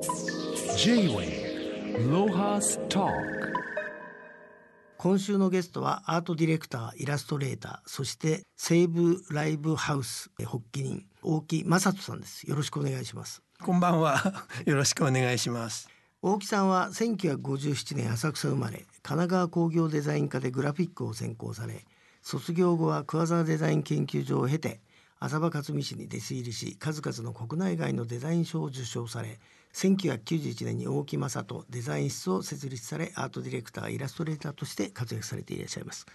J-Way ロハスタ今週のゲストはアートディレクターイラストレーターそして西武ライブハウス発起人大木正人さんですよろしくお願いしますこんばんは。よろしくお願いします。大木さんは1957年浅草生まれ神奈川工業デザイン科でグラフィックを専攻され卒業後は桑沢デザイン研究所を経て浅場克美氏に弟子入りし数々の国内外のデザイン賞を受賞され1991年に大木正人デザイン室を設立されアートディレクターイラストレーターとして活躍されていらっしゃいます、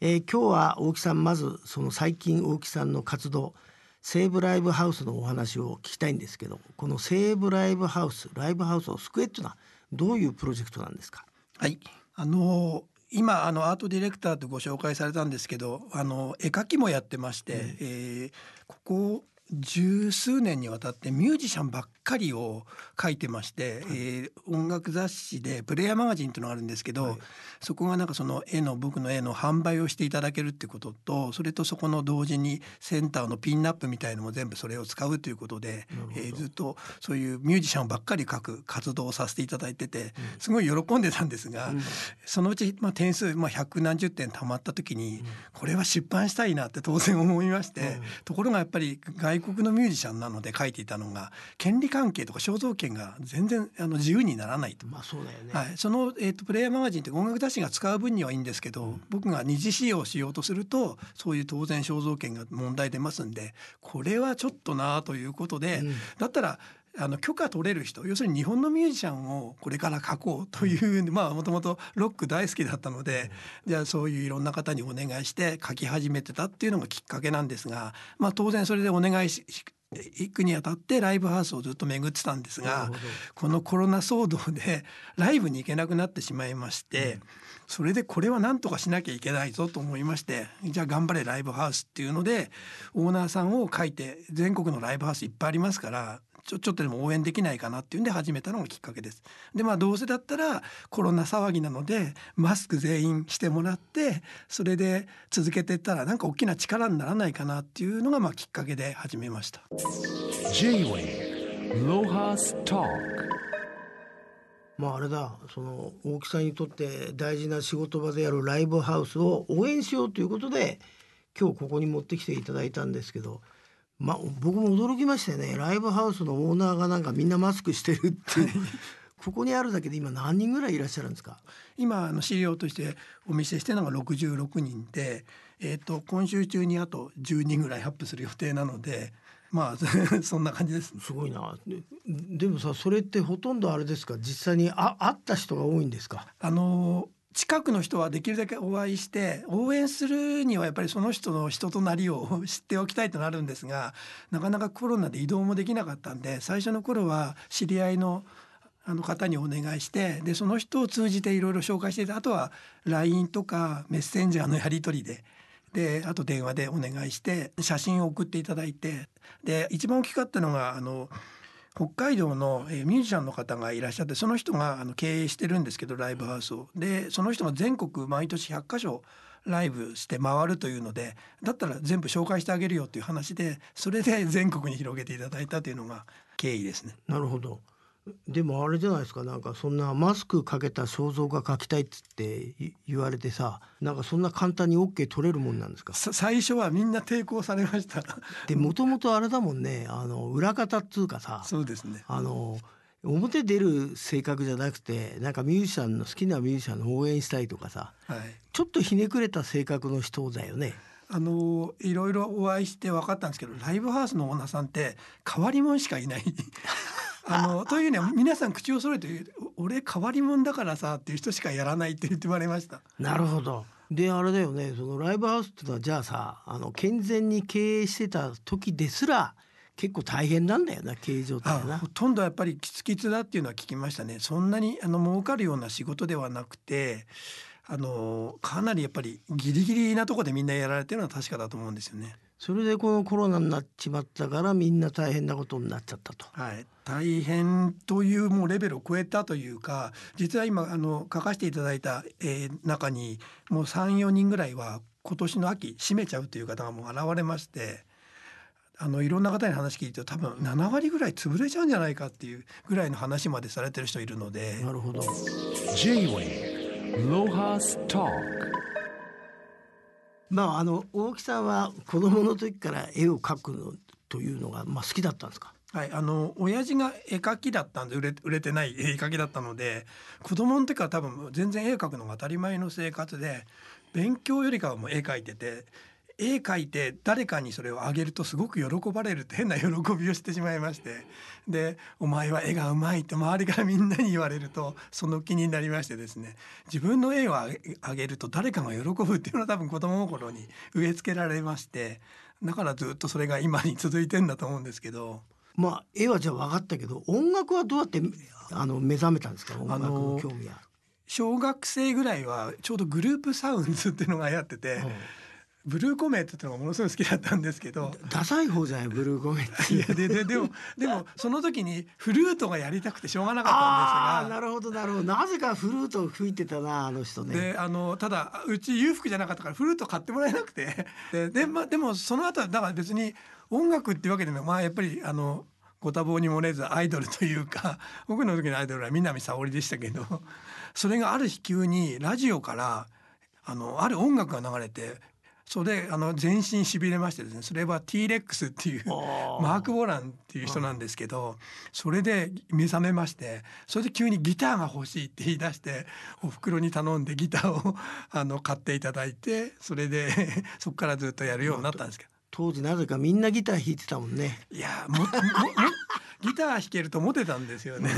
えー今日は大木さんまずその最近大木さんの活動西武ライブハウスのお話を聞きたいんですけどこの西武ライブハウスライブハウスを救えっていうのはどういうプロジェクトなんですか？はい。あの今あのアートディレクターとご紹介されたんですけど、あの絵描きもやってまして、えーここ十数年にわたってミュージシャンばっかりを描いてまして、えー音楽雑誌でプレイヤーマガジンというのがあるんですけど、はい。そこがなんかその絵の僕の絵の販売をしていただけるっていうこととそれとそこの同時にセンターのピンナップみたいのも全部それを使うということでえーずっとそういうミュージシャンばっかり描く活動をさせていただいててすごい喜んでたんですが、うん。そのうち、まあ、点数、まあ、百何十点たまった時に、これは出版したいなって当然思いまして、うん。ところがやっぱり外国のミュージシャンなので書いていたのが権利関係とか肖像権が全然あの自由にならないと。まあそうだよね、はい、その、えー、とプレイヤーマガジンって音楽雑誌が使う分にはいいんですけど、僕が二次使用しようとするとそういう当然肖像権が問題出ますんでこれはちょっとなということで、うん。だったらあの許可取れる人要するに日本のミュージシャンをこれから書こうという まあもともとロック大好きだったので、じゃあそういういろんな方にお願いして書き始めてたっていうのがきっかけなんですが、まあ、当然それでお願いし行くにあたってライブハウスをずっと巡ってたんですがこのコロナ騒動で ライブに行けなくなってしまいまして、それでこれは何とかしなきゃいけないぞと思いましてじゃあ頑張れライブハウスっていうのでオーナーさんを書いて全国のライブハウスいっぱいありますからちょちょっとでも応援できないかなっていうんで始めたのがきっかけです。でまあどうせだったらコロナ騒ぎなのでマスク全員してもらってそれで続けていったらなんか大きな力にならないかなっていうのがまあきっかけで始めました。J-Way ロハスタまああれだその大木さんにとって大事な仕事場であるライブハウスを応援しようということで今日ここに持ってきていただいたんですけどまあ僕も驚きましたよね。ライブハウスのオーナーがなんかみんなマスクしてるっていう。ここにあるだけで今何人ぐらいいらっしゃるんですか？今あの資料としてお見せしてるのが66人で、えー、と今週中にあと10人ぐらいアップする予定なのでまあ そんな感じです。すごいな。ででもさそれってほとんどあれですか？実際にあ会った人が多いんですか？あの近くの人はできるだけお会いして応援するにはやっぱりその人の人となりを 知っておきたいとなるんですがなかなかコロナで移動もできなかったんで最初の頃は知り合いのあの方にお願いしてでその人を通じていろいろ紹介していたあとは LINE とかメッセンジャーのやり取りで。であと電話でお願いして写真を送っていただいてで一番大きかったのがあの北海道のえミュージシャンの方がいらっしゃってその人があの経営してるんですけどライブハウスを。でその人が全国毎年100か所ライブして回るというのでだったら全部紹介してあげるよという話でそれで全国に広げていただいたというのが経緯ですね。なるほどでもあれじゃないですかなんかそんなマスクかけた肖像画描きたいっつってい言われてさなんかそんな簡単に OK 取れるもんなんですか？さ最初はみんな抵抗されました。でもともとあれだもんねあの裏方っつうかさそうですね。あの表出る性格じゃなくてなんかミュージシャンの好きなミュージシャンの応援したいとかさはい。ちょっとひねくれた性格の人だよね。あのいろいろお会いして分かったんですけどライブハウスのオーナーさんって変わり者しかいない。あのというには皆さん口を揃えて「お俺変わり者だからさ」っていう人しかやらないって言って言われました。なるほど。であれだよねそのライブハウスってのはじゃあさあの健全に経営してた時ですら結構大変なんだよな経営状態ほ。とんどやっぱりキツキツだっていうのは聞きましたねそんなにあの儲かるような仕事ではなくてあのかなりやっぱりギリギリなところでみんなやられてるのは確かだと思うんですよね。それでこのコロナになっちまったからみんな大変なことになっちゃったと。はい、大変というもうレベルを超えたというか実は今あの書かせていただいた、えー中にもう34人ぐらいは今年の秋閉めちゃうという方がもう現れましてあのいろんな方に話聞いてると多分7割ぐらい潰れちゃうんじゃないかっていうぐらいの話までされてる人いるので。なるほど。J-Way Lohas Talk まああの大木さんは子供の時から絵を描くのというのがまあ好きだったんですか？はい、あの親父が絵描きだったんで売れ売れてない絵描きだったので子供の時から多分全然絵描くのが当たり前の生活で勉強よりかはもう絵描いてて絵描いて誰かにそれをあげるとすごく喜ばれるって変な喜びをしてしまいましてで「お前は絵がうまい」って周りからみんなに言われるとその気になりましてですね自分の絵をあげあげると誰かが喜ぶっていうのは多分子供心に植え付けられましてだからずっとそれが今に続いてんだと思うんですけど。まあ絵はじゃあ分かったけど音楽はどうやってあの目覚めたんですか？音楽の興味は。小学生ぐらいはちょうどグループサウンズっていうのが流行ってて、ブルーコメットってのがものすごい好きだったんですけど ダサい方じゃない？ブルーコメット。いやでででもでもその時にフルートがやりたくてしょうがなかったんですが。るほどなるほどなぜかフルートを吹いてたなあの人ね。であのただうち裕福じゃなかったからフルート買ってもらえなくてでで,、まあ、でもその後はだから別に音楽っていうわけでもまあやっぱりあのご多忙に漏れずアイドルというか 僕の時のアイドルは南沙織でしたけどそれがある日急にラジオからあのある音楽が流れてそれであの全身しびれましてですねそれは T-REX っていう マーク・ボランっていう人なんですけどそれで目覚めましてそれで急にギターが欲しいって言い出してお袋に頼んでギターを あの買っていただいてそれで そこからずっとやるようになったんですけど。当時なぜかみんなギター弾いてたもんね。いやもももギター弾けるとモテたんですよね。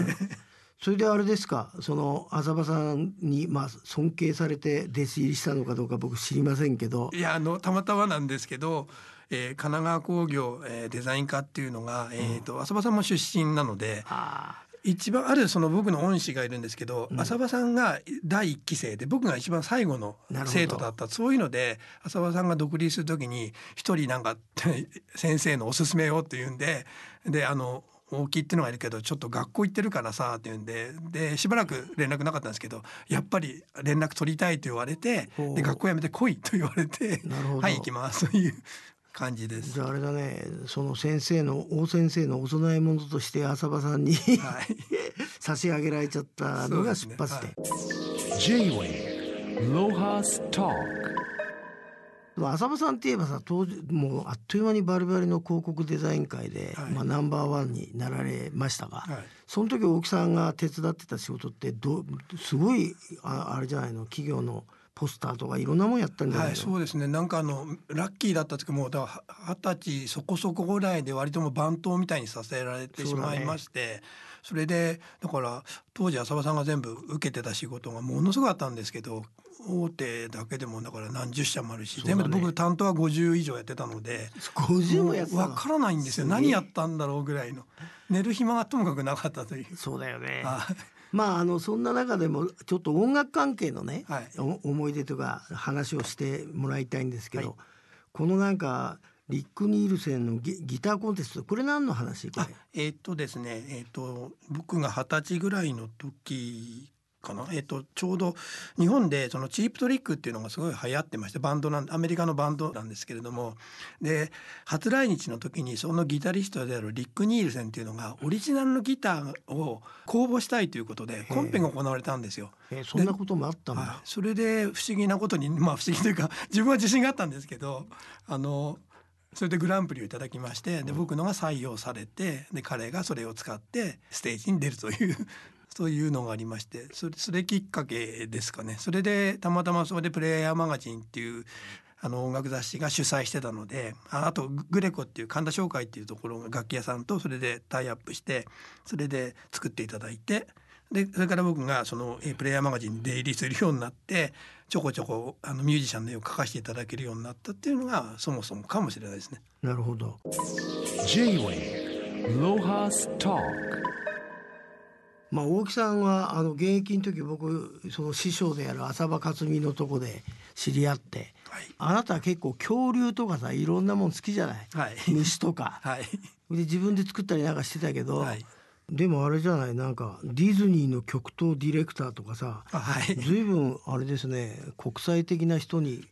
それであれですかその浅場さんにまあ尊敬されて弟子入りしたのかどうか僕知りませんけど。いやあのたまたまなんですけど、えー、神奈川工業、えー、デザイン科っていうのが、えーと浅場さんも出身なのであ一番あるその僕の恩師がいるんですけど、浅場さんが第一期生で僕が一番最後の生徒だった。そういうので浅場さんが独立する時に一人なんか 先生のおすすめをって言うんでであの大木っていうのがいるけどちょっと学校行ってるからさって言うんで。でしばらく連絡なかったんですけどやっぱり連絡取りたいと言われてで学校辞めて来いと言われてなるほど。はい行きます。という感じです。じゃああれだね。その先生の大先生のお供え物として浅場さんにはい、差し上げられちゃったのが出発点。でも浅場さんって言えばさ当時もうあっという間にバリバリの広告デザイン界で、はい。まあ、ナンバーワンになられましたが、はい。その時大木さんが手伝ってた仕事ってどすごいああれじゃないの企業のポスターとかいろんなもんやったんじゃないの、はい、そうですね。なんかあのラッキーだったというかも二十歳そこそこぐらいで割ともう番頭みたいにさせられてしまいましてそ,、れでだから当時浅場さんが全部受けてた仕事がものすごいあったんですけど大手だけでもだから何十社もあるし、ね。全部で僕担当は50以上やってたので。50もやってたの？わからないんですよ。何やったんだろうぐらいの。寝る暇がともかくなかったという。そうだよね。はい。まああのそんな中でもちょっと音楽関係のね、はい。お思い出とか話をしてもらいたいんですけど、はい。このなんかリック・ニールセンのギギターコンテストこれ何の話？えーっとですねえーっと僕が二十歳ぐらいの時かな？えーっとちょうど日本でそのチープトリックっていうのがすごい流行ってましてバンドなんアメリカのバンドなんですけれども。で初来日の時にそのギタリストであるリック・ニールセンっていうのがオリジナルのギターを公募したいということでコンペが行われたんですよ。えーそんなこともあったんだ、はい、それで不思議なことに まあ不思議というか自分は自信があったんですけどあのそれでグランプリをいただきましてで僕のが採用されてで彼がそれを使ってステージに出るというそういうのがありましてそれそれきっかけですかね。それでたまたまそれで「プレイヤーマガジン」っていうあの音楽雑誌が主催してたのでああとグレコっていう神田商会っていうところが楽器屋さんとそれでタイアップしてそれで作っていただいてでそれから僕がそのえープレイヤーマガジンに出入りするようになってちょこちょこあのミュージシャンの絵を描かせていただけるようになったっていうのがそもそもかもしれないですね。なるほど。J-Way Lohas Talk まあ大木さんはあの現役の時僕その師匠である浅場克美のとこで知り合ってはい。あなたは結構恐竜とかさいろんなもん好きじゃない、はい。虫とか。はい。で自分で作ったりなんかしてたけど、はい。でもあれじゃない？なんかディズニーの極東ディレクターとかさあはい。随分あれですね国際的な人に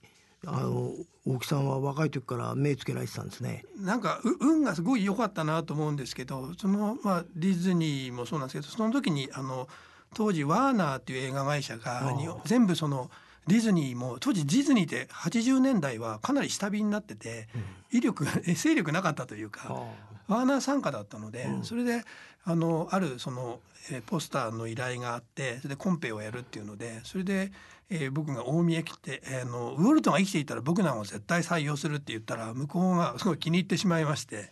あの大木さんは若い時から目つけられてたんですね。なんかう運がすごい良かったなと思うんですけどその、まあ、ディズニーもそうなんですけどその時にあの当時ワーナーっていう映画会社が全部そのディズニーも当時ディズニーって80年代はかなり下火になってて、威力がえ 勢力なかったというか。ワーナー傘下だったので、うんそれであのあるその、えーポスターの依頼があってそれでコンペをやるっていうのでそれで、えー僕が大見へ来て、えーあのウォルトンが生きていたら僕なんかを絶対採用するって言ったら向こうがすごい気に入ってしまいまして。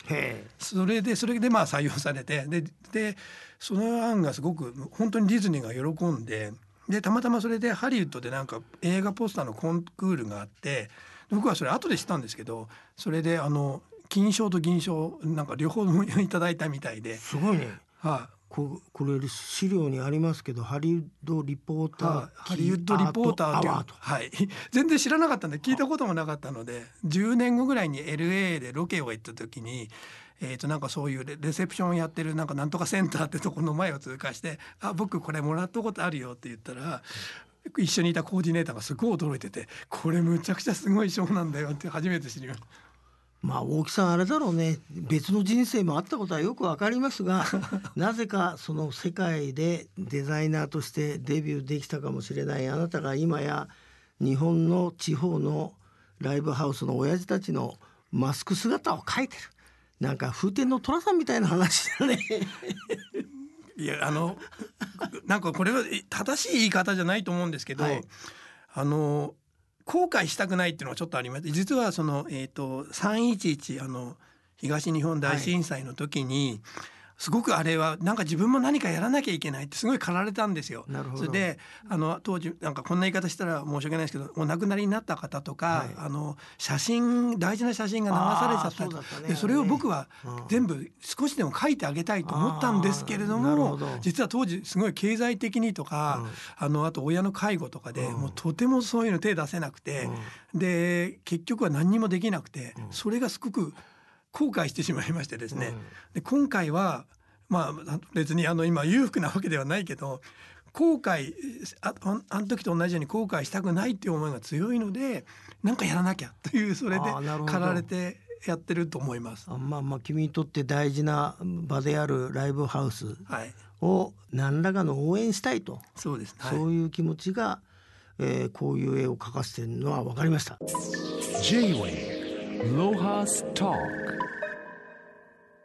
それでそれでまあ採用されてででその案がすごく本当にディズニーが喜んででたまたまそれでハリウッドでなんか映画ポスターのコンクールがあって僕はそれ後で知ったんですけどそれであの金賞と銀賞なんか両方いただいたみたいで、すごいね。はここれ資料にありますけどハリウッドリポーいター、はいハリウッドリポーターっていうはい、全然知らなかったんで聞いたこともなかったので10年後ぐらいに LA でロケを行った時に。えー、となんかそういうレレセプションやってるなんかなんとかセンターってところの前を通過して「あ僕これもらったことあるよ」って言ったら一緒にいたコーディネーターがすごい驚いてて「これむちゃくちゃすごい賞なんだよ」って初めて知りました。まあ大木さんあれだろうね。別の人生もあったことはよくわかりますが なぜかその世界でデザイナーとしてデビューできたかもしれない。あなたが今や日本の地方のライブハウスの親父たちのマスク姿を描いてる。なんか風天の寅さんみたいな話だね。いやあのなんかこれはえ正しい言い方じゃないと思うんですけど、はい。あの後悔したくないっていうのはちょっとありまして実はその、えー、と311あの東日本大震災の時に、すごくあれはなんか自分も何かやらなきゃいけないってすごい駆られたんですよ。それであの当時なんかこんな言い方したら申し訳ないですけどお亡くなりになった方とか、はい。あの写真大事な写真が流されちゃった。りそね。でそれを僕はうん。全部少しでも書いてあげたいと思ったんですけれども実は当時すごい経済的にとか、あのあと親の介護とかで、うん。もうとてもそういうの手出せなくて、で結局は何にもできなくて、それがすごく後悔してしまいましてですね、で今回はまあ別にあの今裕福なわけではないけど後悔あああの時と同じように後悔したくないっていう思いが強いのでなんかやらなきゃというそれで駆られてやってると思います。あまあまあ君にとって大事な場であるライブハウスはい、を何らかの応援したいと、そうです、はい。そういう気持ちが、えーこういう絵を描かせてるのは分かりました。J-Way Lohas Talk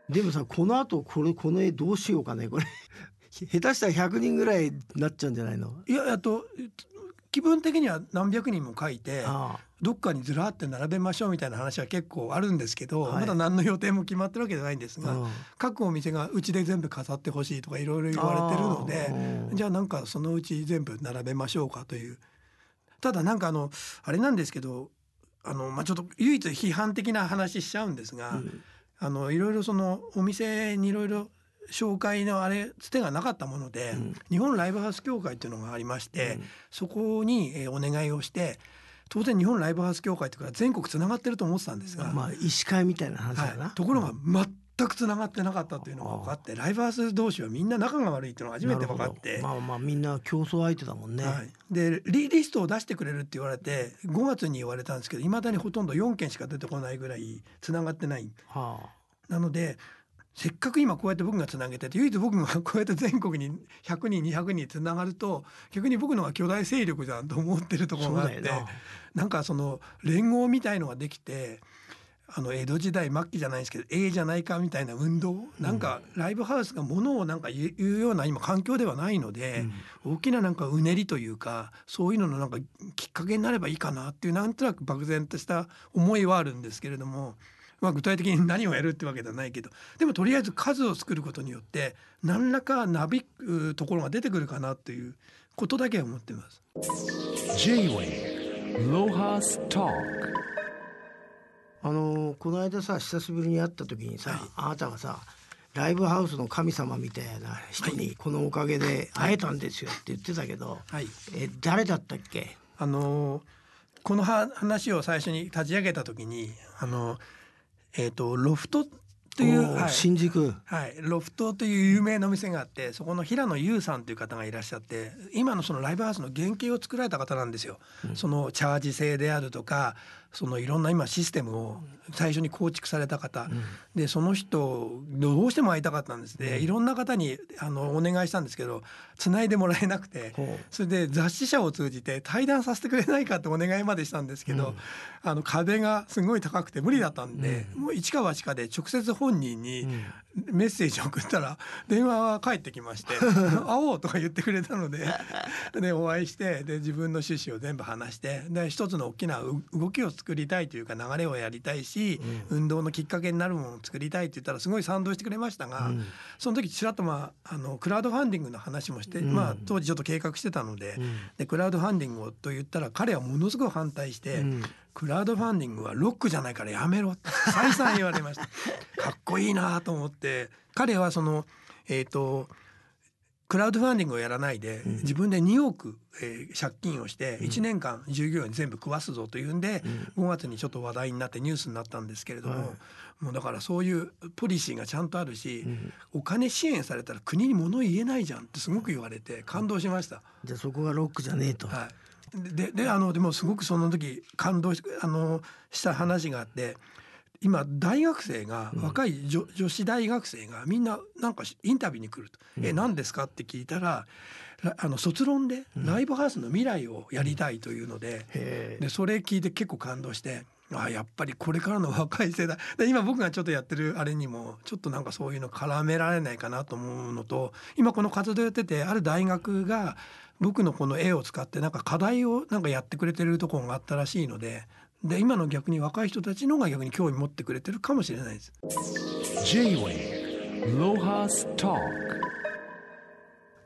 でもさこの後これこの絵どうしようかねこれ。下手したら100人ぐらいになっちゃうんじゃないの？いやあと気分的には何百人も書いてあどっかにずらって並べましょうみたいな話は結構あるんですけど、はい。まだ何の予定も決まってるわけじゃないんですが、うん。各お店がうちで全部飾ってほしいとかいろいろ言われてるのでじゃあなんかそのうち全部並べましょうかという。ただなんかあのあれなんですけどあの、まあ、ちょっと唯一批判的な話しちゃうんですが、うんあのいろいろそのお店にいろいろ紹介のあれつてがなかったもので、うん。日本ライブハウス協会っていうのがありまして、うん。そこに、えーお願いをして当然日本ライブハウス協会っていうから全国つながってると思ってたんですが、まあ医師会みたいな話だな、はい、ところが全くつながってなかったというのが分かってライブハウス同士はみんな仲が悪いっていうのが初めて分かって。まあまあみんな競争相手だもんね、はい、でリリストを出してくれるって言われて5月に言われたんですけどいまだにほとんど4件しか出てこないぐらいつながってない。はなのでせっかく今こうやって僕がつなげてて唯一僕がこうやって全国に100人200人つながると逆に僕のが巨大勢力じゃんと思ってるとあころがあってなんかその連合みたいのができてあの江戸時代末期じゃないですけどええじゃないかみたいな運動なんかライブハウスがものをなんか言うような今環境ではないので、大きななんかうねりというかそういうののなんかきっかけになればいいかなっていうなんとなく漠然とした思いはあるんですけれども。まあ、具体的に何をやるってわけではないけどでもとりあえず数を作ることによって何らかなびくところが出てくるかなということだけは思ってます。J-Way Lohas Talk あのーこの間さ久しぶりに会った時にさ、あなたがさライブハウスの神様みたいな人にこのおかげで会えたんですよって言ってたけど、はい。え誰だったっけ？あのこのは話を最初に立ち上げた時にあの、えー、とロフトという、はい。新宿。はい、ロフトという有名なお店があってそこの平野優さんという方がいらっしゃって今のそのライブハウスの原型を作られた方なんですよ。そのチャージ制であるとかそのいろんな今システムを最初に構築された方、でその人どうしても会いたかったんですでいろんな方にあのお願いしたんですけど繋いでもらえなくてほう。それで雑誌社を通じて対談させてくれないかってお願いまでしたんですけど、あの壁がすごい高くて無理だったんで、もう一か八かで直接本人にメッセージを送ったら電話は返ってきまして 「会おう」とか言ってくれたのででお会いしてで自分の趣旨を全部話してで一つの大きなう動きを作りたいというか流れをやりたいし、運動のきっかけになるものを作りたいって言ったらすごい賛同してくれましたが、その時ちらっとまああのクラウドファンディングの話もして、まあ、当時ちょっと計画してたので,、でクラウドファンディングをと言ったら彼はものすごい反対して。クラウドファンディングはロックじゃないからやめろって再三言われました。かっこいいなと思って彼はそのえっ、とクラウドファンディングをやらないで、自分で2億、えー借金をして1年間従業員全部食わすぞというんで、5月にちょっと話題になってニュースになったんですけれども、はい。もうだからそういうポリシーがちゃんとあるし、お金支援されたら国に物言えないじゃんってすごく言われて感動しました。じゃあそこがロックじゃねえと、はい、でであのでもすごくその時感動しあのした話があって今大学生が若い女,、女子大学生がみんななんかしインタビューに来ると「え何ですか?」って聞いたららあの卒論でライブハウスの未来をやりたいというので,、へえでそれ聞いて結構感動して。あやっぱりこれからの若い世代で今僕がちょっとやってるあれにもちょっとなんかそういうの絡められないかなと思うのと今この活動やっててある大学が僕のこの絵を使ってなんか課題をなんかやってくれてるところがあったらしいのでで今の逆に若い人たちの方が逆に興味持ってくれてるかもしれないです。J-Way Lohas Talk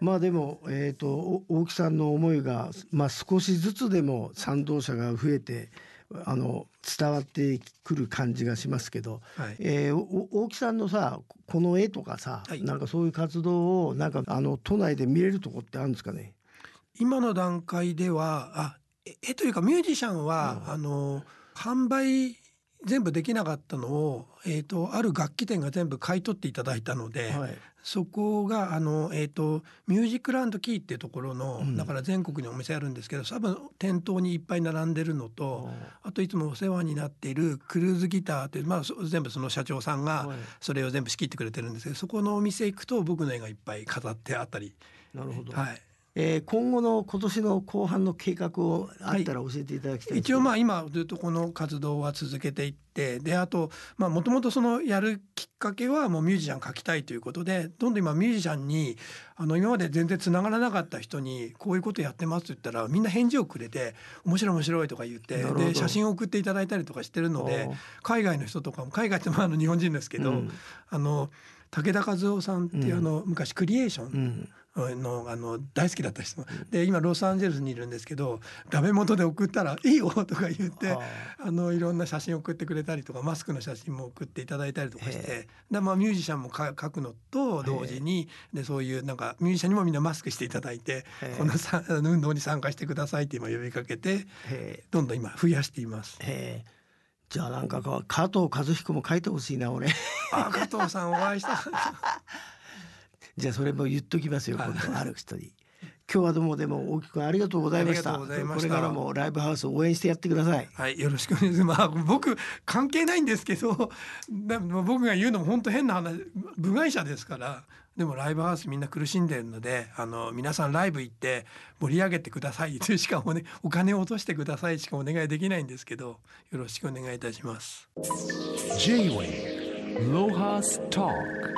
まあでも、えー、とお大木さんの思いが、まあ、少しずつでも賛同者が増えてあの伝わってくる感じがしますけど、はい。えーお大木さんのさこの絵とかさ、はい。なんかそういう活動をなんかあの都内で見れるとこってあるんですかね？今の段階ではあえ絵というかミュージシャンは、あの販売全部できなかったのを、えー、とある楽器店が全部買い取っていただいたので、はいそこがあの、えー、とミュージックランドキーっていうところの、だから全国にお店あるんですけど多分店頭にいっぱい並んでるのと、あといつもお世話になっているクルーズギターって、まあ、そ全部その社長さんがはい。それを全部仕切ってくれてるんですけどそこのお店行くと僕の絵がいっぱい飾ってあったり。なるほど、はいえー今後の今年の後半の計画をあったら教えていただきたいです。一応まあ今ずっとこの活動は続けていってであとまあもともとそのやるきっかけはもうミュージシャン描きたいということでどんどん今ミュージシャンにあの今まで全然つながらなかった人にこういうことやってますって言ったらみんな返事をくれて面白い面白いとか言ってで写真を送っていただいたりとかしてるので海外の人とかも海外ってまああの日本人ですけど、うん。あの武田和夫さんっていうあの昔クリエーション、うんのあの大好きだった人で今ロサンゼルスにいるんですけどダメ元で送ったら「いいよ」とか言ってはあ。のいろんな写真送ってくれたりとかマスクの写真も送っていただいたりとかしへてで、まあ、ミュージシャンもか書くのと同時にでそういうなんかミュージシャンにもみんなマスクしていただいてへこのさ運動に参加してくださいって今呼びかけてへどんどん今増やしています。じゃあなんか加藤和彦も書いてほしいな俺。あ加藤さんお会いしたじゃあそれも言っときますよはい。今度ある人に。今日はどうもでも大木くんありがとうございました。これからもライブハウスを応援してやってください。はい、よろしくお願いします。まあ、僕関係ないんですけど、でも僕が言うのも本当変な話、部外者ですから。でもライブハウスみんな苦しんでるので、あの皆さんライブ行って盛り上げてください。しかもね、お金を落としてください。しかお願いできないんですけど、よろしくお願いいたします。J-Way Lohas Talk